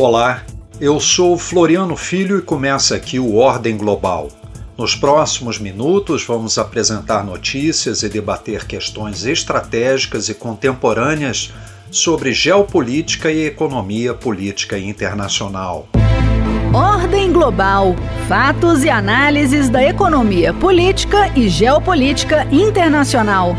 Olá, eu sou Floriano Filho e começa aqui o Ordem Global. Nos próximos minutos, vamos apresentar notícias e debater questões estratégicas e contemporâneas sobre geopolítica e economia política internacional. Ordem Global Fatos e análises da economia política e geopolítica internacional.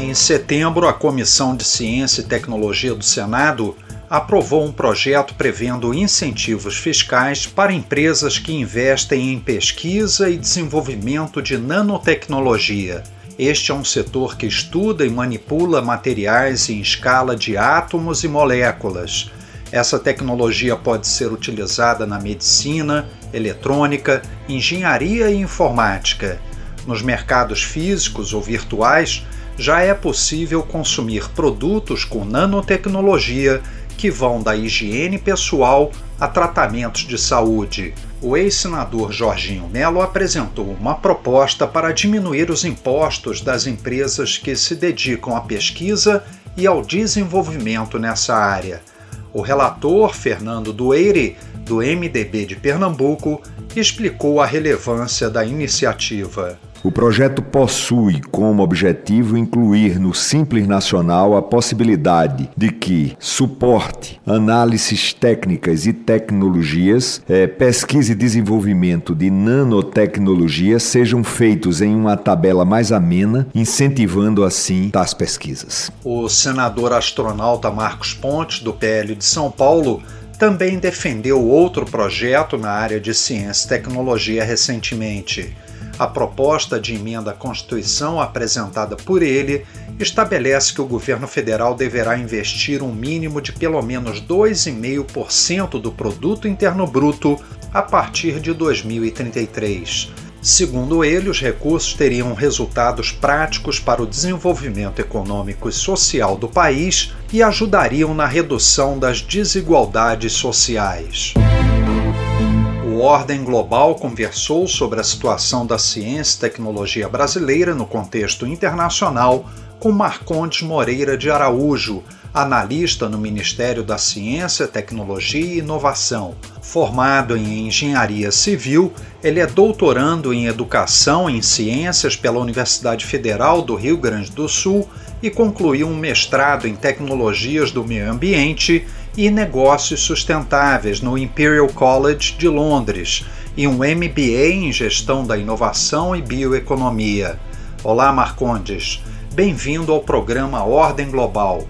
Em setembro, a Comissão de Ciência e Tecnologia do Senado aprovou um projeto prevendo incentivos fiscais para empresas que investem em pesquisa e desenvolvimento de nanotecnologia. Este é um setor que estuda e manipula materiais em escala de átomos e moléculas. Essa tecnologia pode ser utilizada na medicina, eletrônica, engenharia e informática. Nos mercados físicos ou virtuais, já é possível consumir produtos com nanotecnologia que vão da higiene pessoal a tratamentos de saúde. O ex-senador Jorginho Melo apresentou uma proposta para diminuir os impostos das empresas que se dedicam à pesquisa e ao desenvolvimento nessa área. O relator Fernando Dueire, do MDB de Pernambuco, explicou a relevância da iniciativa. O projeto possui como objetivo incluir no Simples Nacional a possibilidade de que suporte, análises técnicas e tecnologias, é, pesquisa e desenvolvimento de nanotecnologia sejam feitos em uma tabela mais amena, incentivando assim tais pesquisas. O senador astronauta Marcos Pontes, do PL de São Paulo, também defendeu outro projeto na área de ciência e tecnologia recentemente. A proposta de emenda à Constituição apresentada por ele estabelece que o governo federal deverá investir um mínimo de pelo menos 2,5% do produto interno bruto a partir de 2033. Segundo ele, os recursos teriam resultados práticos para o desenvolvimento econômico e social do país e ajudariam na redução das desigualdades sociais. O Ordem Global conversou sobre a situação da ciência e tecnologia brasileira no contexto internacional com Marcondes Moreira de Araújo, analista no Ministério da Ciência, Tecnologia e Inovação. Formado em Engenharia Civil, ele é doutorando em Educação em Ciências pela Universidade Federal do Rio Grande do Sul e concluiu um mestrado em Tecnologias do Meio Ambiente e Negócios Sustentáveis no Imperial College de Londres e um MBA em Gestão da Inovação e Bioeconomia. Olá, Marcondes. Bem-vindo ao programa Ordem Global.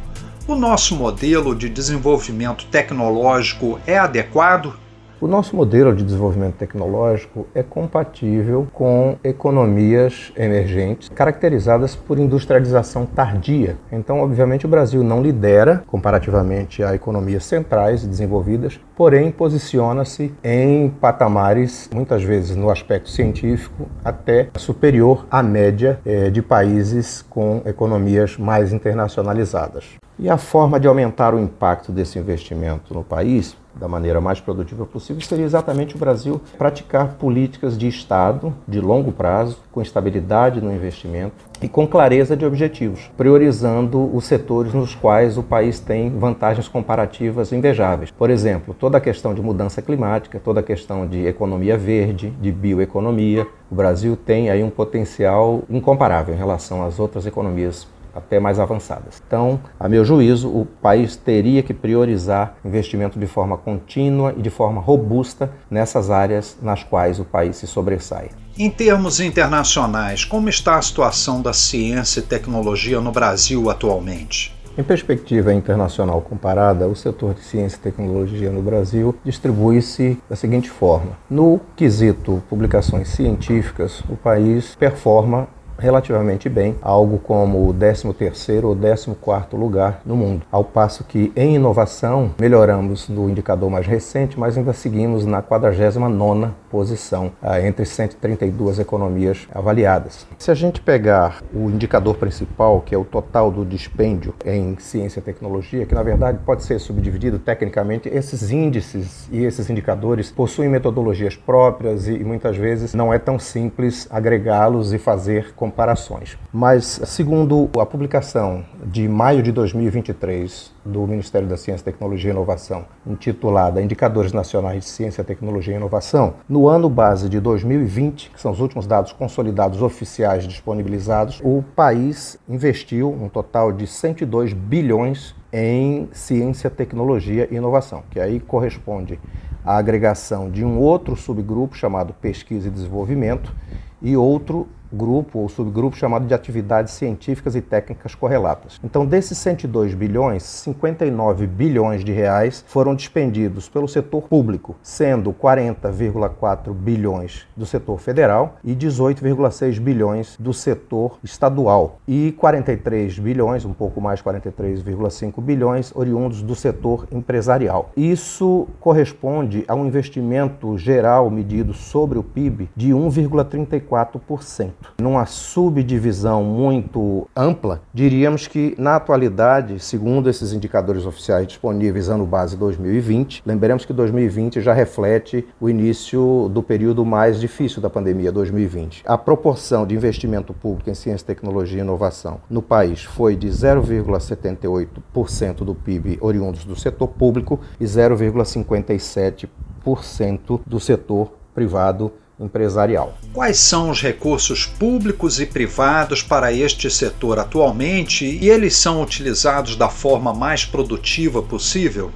O nosso modelo de desenvolvimento tecnológico é adequado? O nosso modelo de desenvolvimento tecnológico é compatível com economias emergentes caracterizadas por industrialização tardia. Então, obviamente, o Brasil não lidera comparativamente a economias centrais e desenvolvidas, porém posiciona-se em patamares, muitas vezes no aspecto científico, até superior à média eh, de países com economias mais internacionalizadas. E a forma de aumentar o impacto desse investimento no país da maneira mais produtiva possível seria exatamente o Brasil praticar políticas de Estado de longo prazo, com estabilidade no investimento e com clareza de objetivos, priorizando os setores nos quais o país tem vantagens comparativas invejáveis. Por exemplo, toda a questão de mudança climática, toda a questão de economia verde, de bioeconomia. O Brasil tem aí um potencial incomparável em relação às outras economias até mais avançadas. Então, a meu juízo, o país teria que priorizar investimento de forma contínua e de forma robusta nessas áreas nas quais o país se sobressai. Em termos internacionais, como está a situação da ciência e tecnologia no Brasil atualmente? Em perspectiva internacional comparada, o setor de ciência e tecnologia no Brasil distribui-se da seguinte forma: no quesito publicações científicas, o país performa relativamente bem, algo como o 13º ou 14º lugar no mundo. Ao passo que em inovação melhoramos no indicador mais recente, mas ainda seguimos na 49ª posição ah, entre 132 economias avaliadas. Se a gente pegar o indicador principal, que é o total do dispêndio em ciência e tecnologia, que na verdade pode ser subdividido tecnicamente, esses índices e esses indicadores possuem metodologias próprias e muitas vezes não é tão simples agregá-los e fazer com comparações. Mas, segundo a publicação de maio de 2023 do Ministério da Ciência, Tecnologia e Inovação, intitulada Indicadores Nacionais de Ciência, Tecnologia e Inovação, no ano base de 2020, que são os últimos dados consolidados oficiais disponibilizados, o país investiu um total de 102 bilhões em ciência, tecnologia e inovação, que aí corresponde à agregação de um outro subgrupo chamado pesquisa e desenvolvimento e outro grupo ou subgrupo chamado de atividades científicas e técnicas correlatas. Então, desses 102 bilhões, 59 bilhões de reais foram dispendidos pelo setor público, sendo 40,4 bilhões do setor federal e 18,6 bilhões do setor estadual e 43 bilhões, um pouco mais 43,5 bilhões oriundos do setor empresarial. Isso corresponde a um investimento geral medido sobre o PIB de 1,34%. Numa subdivisão muito ampla, diríamos que na atualidade, segundo esses indicadores oficiais disponíveis ano base 2020, lembremos que 2020 já reflete o início do período mais difícil da pandemia, 2020. A proporção de investimento público em ciência, tecnologia e inovação no país foi de 0,78% do PIB oriundos do setor público e 0,57% do setor privado empresarial. Quais são os recursos públicos e privados para este setor atualmente e eles são utilizados da forma mais produtiva possível?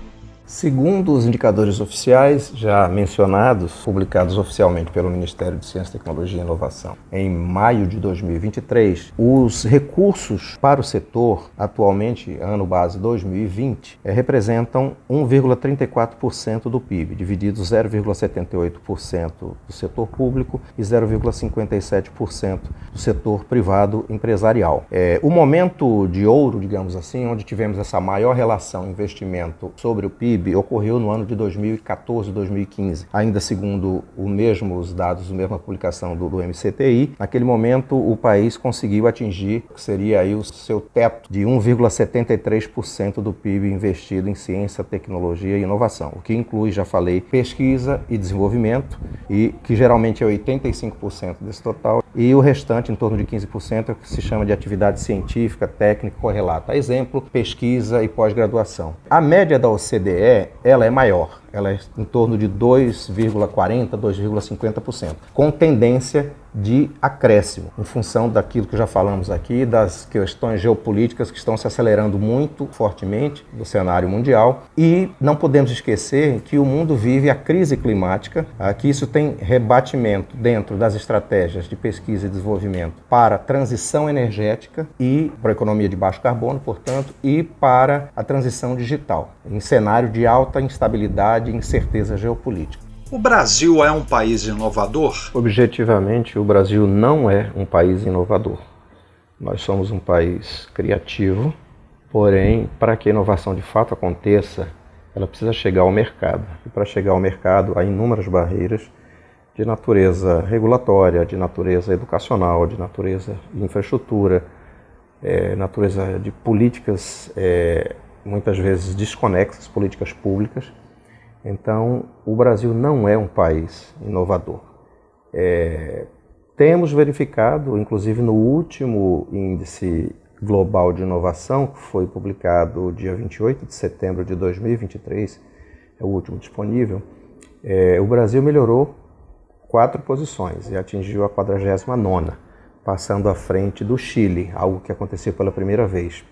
Segundo os indicadores oficiais já mencionados, publicados oficialmente pelo Ministério de Ciência, Tecnologia e Inovação em maio de 2023, os recursos para o setor, atualmente, ano base 2020, é, representam 1,34% do PIB, dividido 0,78% do setor público e 0,57% do setor privado empresarial. É, o momento de ouro, digamos assim, onde tivemos essa maior relação investimento sobre o PIB, PIB ocorreu no ano de 2014, 2015. Ainda segundo os mesmos dados, a mesma publicação do, do MCTI, naquele momento o país conseguiu atingir, que seria aí o seu teto de 1,73% do PIB investido em ciência, tecnologia e inovação, o que inclui, já falei, pesquisa e desenvolvimento, e que geralmente é 85% desse total, e o restante, em torno de 15%, é o que se chama de atividade científica, técnica correlata. Exemplo, pesquisa e pós-graduação. A média da OCDE ela é maior ela é em torno de 2,40%, 2,50%, com tendência de acréscimo, em função daquilo que já falamos aqui, das questões geopolíticas que estão se acelerando muito fortemente no cenário mundial. E não podemos esquecer que o mundo vive a crise climática, que isso tem rebatimento dentro das estratégias de pesquisa e desenvolvimento para a transição energética e para a economia de baixo carbono, portanto, e para a transição digital, em cenário de alta instabilidade instabilidade e incerteza geopolítica. O Brasil é um país inovador? Objetivamente, o Brasil não é um país inovador. Nós somos um país criativo, porém, para que a inovação de fato aconteça, ela precisa chegar ao mercado. E para chegar ao mercado, há inúmeras barreiras de natureza regulatória, de natureza educacional, de natureza de infraestrutura, é, natureza de políticas é, muitas vezes desconexas, políticas públicas, então, o Brasil não é um país inovador. É, temos verificado, inclusive no último índice global de inovação, que foi publicado dia 28 de setembro de 2023, é o último disponível, é, o Brasil melhorou quatro posições e atingiu a 49 passando à frente do Chile, algo que aconteceu pela primeira vez,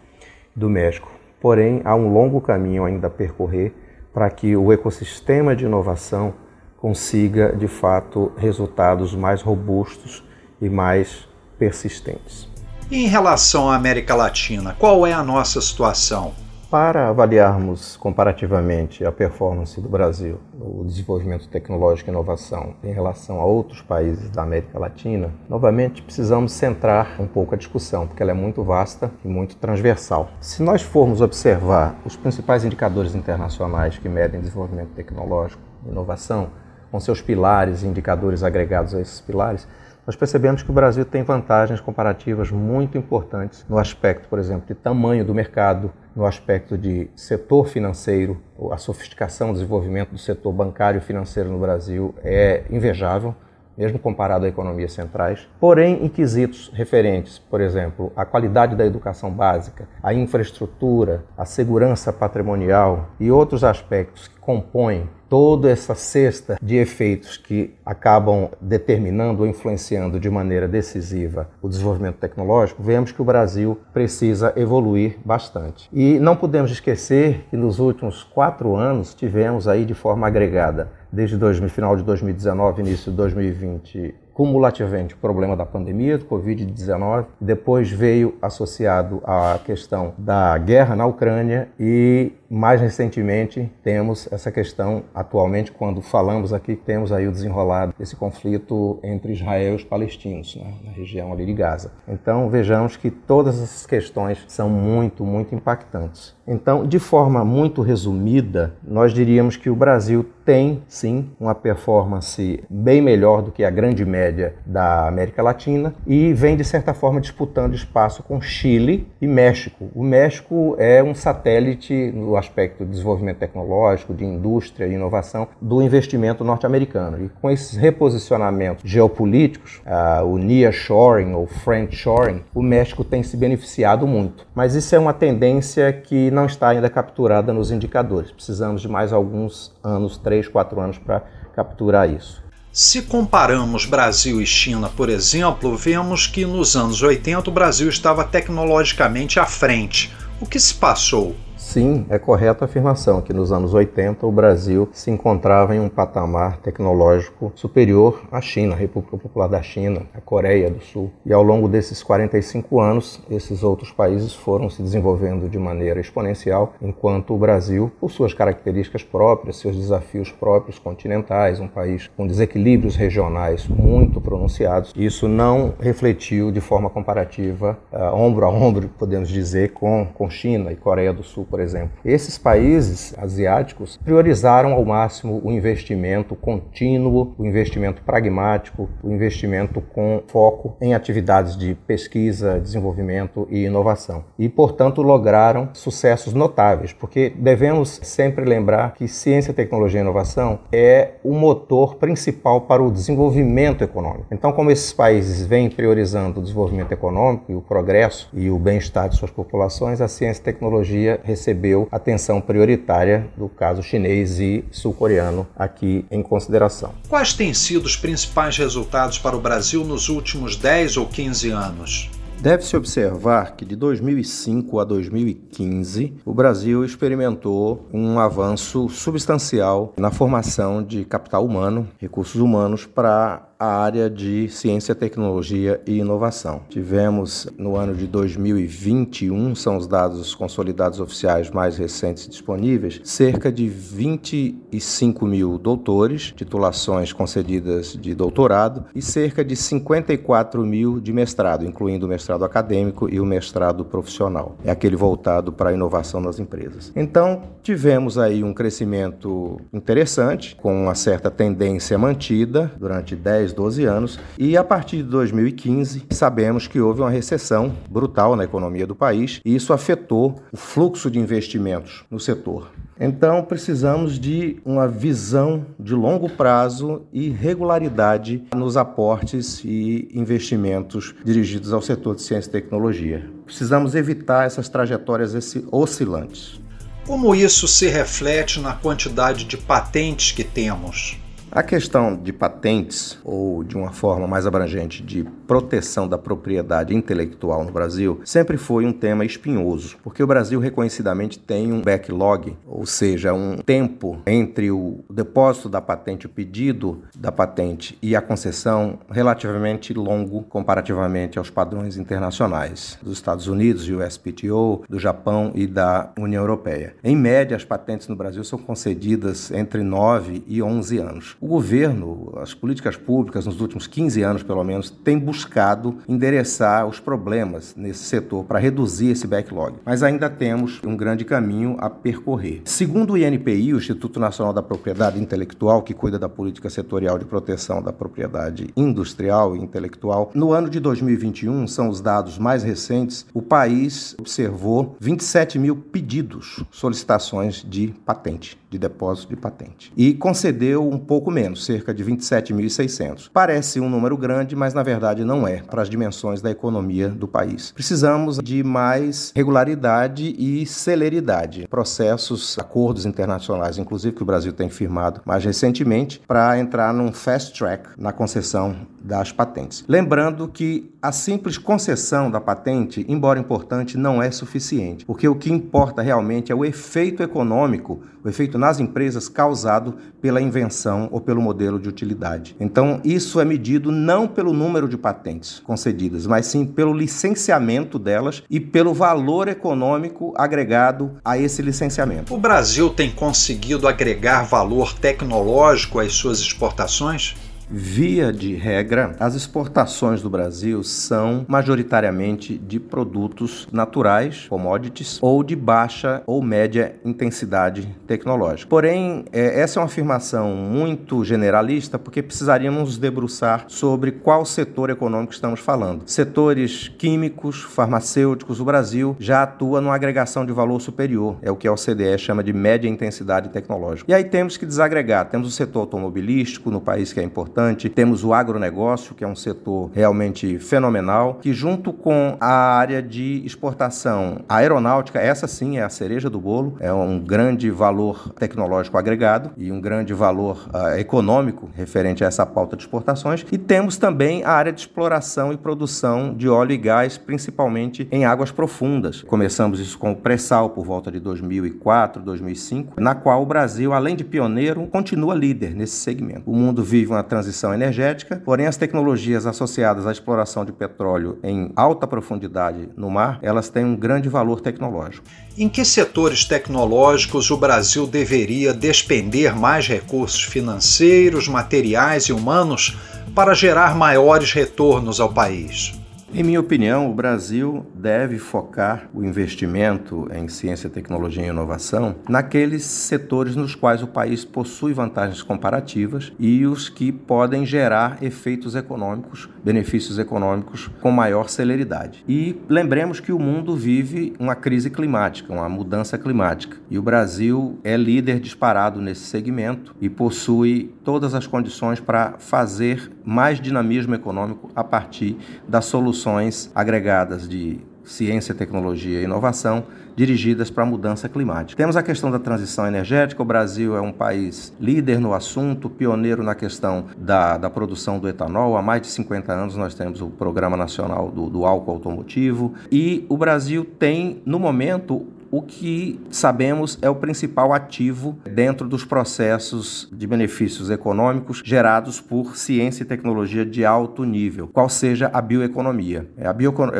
do México. Porém, há um longo caminho ainda a percorrer para que o ecossistema de inovação consiga, de fato, resultados mais robustos e mais persistentes. Em relação à América Latina, qual é a nossa situação? Para avaliarmos comparativamente a performance do Brasil no desenvolvimento tecnológico e inovação em relação a outros países da América Latina, novamente precisamos centrar um pouco a discussão, porque ela é muito vasta e muito transversal. Se nós formos observar os principais indicadores internacionais que medem desenvolvimento tecnológico e inovação, com seus pilares e indicadores agregados a esses pilares, nós percebemos que o Brasil tem vantagens comparativas muito importantes no aspecto, por exemplo, de tamanho do mercado, no aspecto de setor financeiro, a sofisticação, o desenvolvimento do setor bancário e financeiro no Brasil é invejável mesmo comparado a economias centrais. Porém, em quesitos referentes, por exemplo, à qualidade da educação básica, à infraestrutura, à segurança patrimonial e outros aspectos que compõem toda essa cesta de efeitos que acabam determinando ou influenciando de maneira decisiva o desenvolvimento tecnológico, vemos que o Brasil precisa evoluir bastante. E não podemos esquecer que nos últimos quatro anos tivemos aí de forma agregada, desde o final de 2019, início de 2020, cumulativamente o problema da pandemia, do Covid-19, depois veio associado à questão da guerra na Ucrânia e mais recentemente temos essa questão, atualmente quando falamos aqui, temos aí o desenrolado desse conflito entre Israel e os palestinos, né, na região ali de Gaza. Então vejamos que todas essas questões são muito, muito impactantes. Então, de forma muito resumida, nós diríamos que o Brasil tem sim uma performance bem melhor do que a grande média da América Latina e vem de certa forma disputando espaço com Chile e México. O México é um satélite no aspecto de desenvolvimento tecnológico, de indústria e inovação do investimento norte-americano. E com esses reposicionamentos geopolíticos, uh, o nearshoring ou friendshoring, o México tem se beneficiado muito. Mas isso é uma tendência que não está ainda capturada nos indicadores. Precisamos de mais alguns anos, três, quatro anos, para capturar isso. Se comparamos Brasil e China, por exemplo, vemos que nos anos 80 o Brasil estava tecnologicamente à frente. O que se passou? Sim, é correta a afirmação que nos anos 80 o Brasil se encontrava em um patamar tecnológico superior à China, a República Popular da China, a Coreia do Sul. E ao longo desses 45 anos, esses outros países foram se desenvolvendo de maneira exponencial, enquanto o Brasil, por suas características próprias, seus desafios próprios continentais, um país com desequilíbrios regionais muito pronunciados, isso não refletiu de forma comparativa, uh, ombro a ombro, podemos dizer, com, com China e Coreia do Sul, por por exemplo. Esses países asiáticos priorizaram ao máximo o investimento contínuo, o investimento pragmático, o investimento com foco em atividades de pesquisa, desenvolvimento e inovação. E, portanto, lograram sucessos notáveis, porque devemos sempre lembrar que ciência, tecnologia e inovação é o motor principal para o desenvolvimento econômico. Então, como esses países vêm priorizando o desenvolvimento econômico e o progresso e o bem-estar de suas populações, a ciência e tecnologia recebem recebeu atenção prioritária do caso chinês e sul-coreano aqui em consideração. Quais têm sido os principais resultados para o Brasil nos últimos 10 ou 15 anos? Deve-se observar que de 2005 a 2015, o Brasil experimentou um avanço substancial na formação de capital humano, recursos humanos, para a área de ciência, tecnologia e inovação. Tivemos no ano de 2021, são os dados consolidados oficiais mais recentes disponíveis, cerca de 25 mil doutores, titulações concedidas de doutorado, e cerca de 54 mil de mestrado, incluindo o mestrado acadêmico e o mestrado profissional. É aquele voltado para a inovação nas empresas. Então, tivemos aí um crescimento interessante, com uma certa tendência mantida durante 10 10, 12 anos, e a partir de 2015 sabemos que houve uma recessão brutal na economia do país e isso afetou o fluxo de investimentos no setor. Então, precisamos de uma visão de longo prazo e regularidade nos aportes e investimentos dirigidos ao setor de ciência e tecnologia. Precisamos evitar essas trajetórias oscilantes. Como isso se reflete na quantidade de patentes que temos? A questão de patentes, ou de uma forma mais abrangente, de proteção da propriedade intelectual no Brasil, sempre foi um tema espinhoso, porque o Brasil reconhecidamente tem um backlog, ou seja, um tempo entre o depósito da patente, o pedido da patente e a concessão relativamente longo comparativamente aos padrões internacionais dos Estados Unidos, USPTO, do Japão e da União Europeia. Em média, as patentes no Brasil são concedidas entre 9 e 11 anos. Governo, as políticas públicas, nos últimos 15 anos pelo menos, têm buscado endereçar os problemas nesse setor para reduzir esse backlog. Mas ainda temos um grande caminho a percorrer. Segundo o INPI, o Instituto Nacional da Propriedade Intelectual, que cuida da política setorial de proteção da propriedade industrial e intelectual, no ano de 2021, são os dados mais recentes, o país observou 27 mil pedidos, solicitações de patente. De depósito de patente. E concedeu um pouco menos, cerca de 27.600. Parece um número grande, mas na verdade não é, para as dimensões da economia do país. Precisamos de mais regularidade e celeridade. Processos, acordos internacionais, inclusive que o Brasil tem firmado mais recentemente, para entrar num fast track na concessão das patentes. Lembrando que a simples concessão da patente, embora importante, não é suficiente, porque o que importa realmente é o efeito econômico, o efeito nas empresas causado pela invenção ou pelo modelo de utilidade. Então, isso é medido não pelo número de patentes concedidas, mas sim pelo licenciamento delas e pelo valor econômico agregado a esse licenciamento. O Brasil tem conseguido agregar valor tecnológico às suas exportações? Via de regra, as exportações do Brasil são majoritariamente de produtos naturais, commodities, ou de baixa ou média intensidade tecnológica. Porém, é, essa é uma afirmação muito generalista porque precisaríamos nos debruçar sobre qual setor econômico estamos falando. Setores químicos, farmacêuticos, o Brasil já atua numa agregação de valor superior, é o que a OCDE chama de média intensidade tecnológica. E aí temos que desagregar. Temos o setor automobilístico no país que é importante importante. Temos o agronegócio, que é um setor realmente fenomenal, que junto com a área de exportação aeronáutica, essa sim é a cereja do bolo, é um grande valor tecnológico agregado e um grande valor uh, econômico referente a essa pauta de exportações. E temos também a área de exploração e produção de óleo e gás, principalmente em águas profundas. Começamos isso com o pré-sal por volta de 2004, 2005, na qual o Brasil, além de pioneiro, continua líder nesse segmento. O mundo vive uma transição transição energética, porém as tecnologias associadas à exploração de petróleo em alta profundidade no mar, elas têm um grande valor tecnológico. Em que setores tecnológicos o Brasil deveria despender mais recursos financeiros, materiais e humanos para gerar maiores retornos ao país? Em minha opinião, o Brasil deve focar o investimento em ciência, tecnologia e inovação naqueles setores nos quais o país possui vantagens comparativas e os que podem gerar efeitos econômicos, benefícios econômicos com maior celeridade. E lembremos que o mundo vive uma crise climática, uma mudança climática, e o Brasil é líder disparado nesse segmento e possui todas as condições para fazer mais dinamismo econômico a partir da solução soluções agregadas de ciência, tecnologia e inovação dirigidas para a mudança climática. Temos a questão da transição energética. O Brasil é um país líder no assunto, pioneiro na questão da, da produção do etanol. Há mais de 50 anos nós temos o Programa Nacional do, do Álcool Automotivo. E o Brasil tem, no momento, o que sabemos é o principal ativo dentro dos processos de benefícios econômicos gerados por ciência e tecnologia de alto nível, qual seja a bioeconomia. A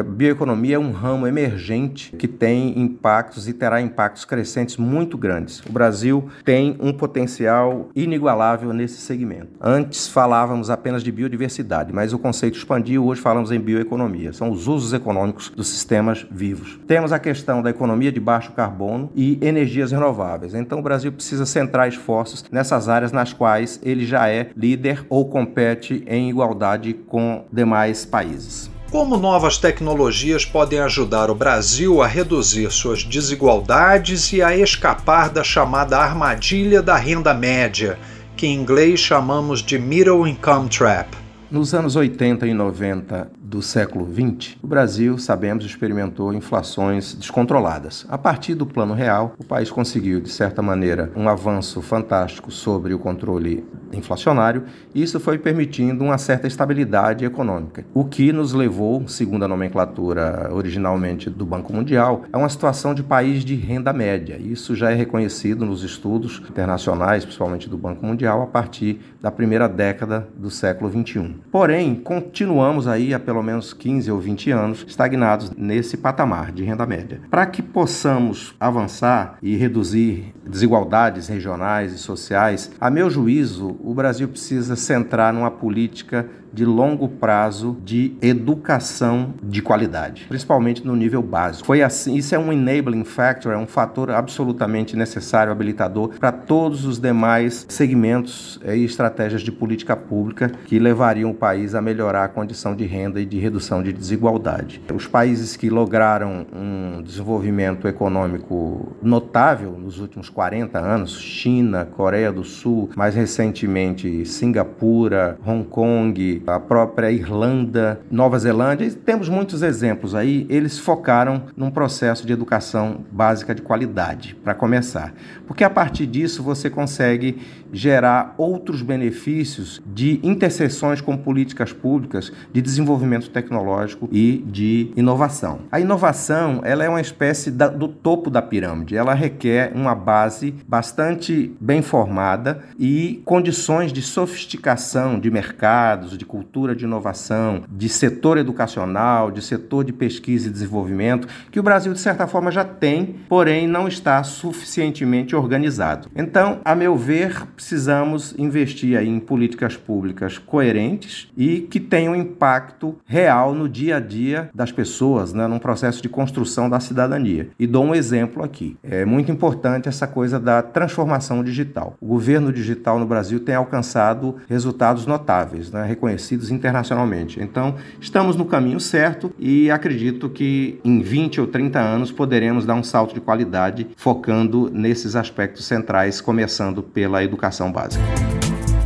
bioeconomia é um ramo emergente que tem impactos e terá impactos crescentes muito grandes. O Brasil tem um potencial inigualável nesse segmento. Antes falávamos apenas de biodiversidade, mas o conceito expandiu, hoje falamos em bioeconomia. São os usos econômicos dos sistemas vivos. Temos a questão da economia de baixo carbono e energias renováveis. Então o Brasil precisa centrar esforços nessas áreas nas quais ele já é líder ou compete em igualdade com demais países. Como novas tecnologias podem ajudar o Brasil a reduzir suas desigualdades e a escapar da chamada armadilha da renda média, que em inglês chamamos de Middle Income Trap? Nos anos 80 e 90 do século XX, o Brasil, sabemos, experimentou inflações descontroladas. A partir do Plano Real, o país conseguiu, de certa maneira, um avanço fantástico sobre o controle inflacionário, e isso foi permitindo uma certa estabilidade econômica, o que nos levou, segundo a nomenclatura originalmente do Banco Mundial, a uma situação de país de renda média. Isso já é reconhecido nos estudos internacionais, principalmente do Banco Mundial, a partir da primeira década do século XXI. Porém, continuamos aí há pelo menos 15 ou 20 anos estagnados nesse patamar de renda média. Para que possamos avançar e reduzir desigualdades regionais e sociais, a meu juízo, o Brasil precisa centrar numa política de longo prazo de educação de qualidade, principalmente no nível básico. Foi assim, isso é um enabling factor, é um fator absolutamente necessário, habilitador para todos os demais segmentos e estratégias de política pública que levariam o país a melhorar a condição de renda e de redução de desigualdade. Os países que lograram um desenvolvimento econômico notável nos últimos 40 anos, China, Coreia do Sul, mais recentemente Singapura, Hong Kong, a própria Irlanda, Nova Zelândia, temos muitos exemplos aí, eles focaram num processo de educação básica de qualidade, para começar. Porque a partir disso você consegue gerar outros benefícios de interseções com políticas públicas de desenvolvimento tecnológico e de inovação. A inovação ela é uma espécie da, do topo da pirâmide. Ela requer uma base bastante bem formada e condições de sofisticação de mercados, de cultura de inovação, de setor educacional, de setor de pesquisa e desenvolvimento, que o Brasil de certa forma já tem, porém não está suficientemente organizado. Então, a meu ver, precisamos investir aí em políticas públicas coerentes e que tenham impacto real no dia a dia das pessoas, né, num processo de construção da cidadania. E dou um exemplo aqui. É muito importante essa coisa da transformação digital. O governo digital no Brasil tem alcançado resultados notáveis, né, reconhecidos internacionalmente. Então, estamos no caminho certo e acredito que em 20 ou 30 anos poderemos dar um salto de qualidade focando nesses aspectos centrais, começando pela educação educação básica.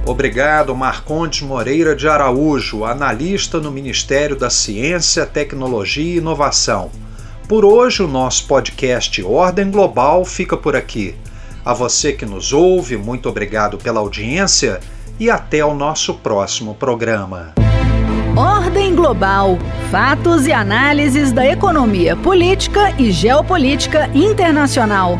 Obrigado, Marcondes Moreira de Araújo, analista no Ministério da Ciência, Tecnologia e Inovação. Por hoje, o nosso podcast Ordem Global fica por aqui. A você que nos ouve, muito obrigado pela audiência e até o nosso próximo programa. Ordem Global Fatos e análises da economia política e geopolítica internacional.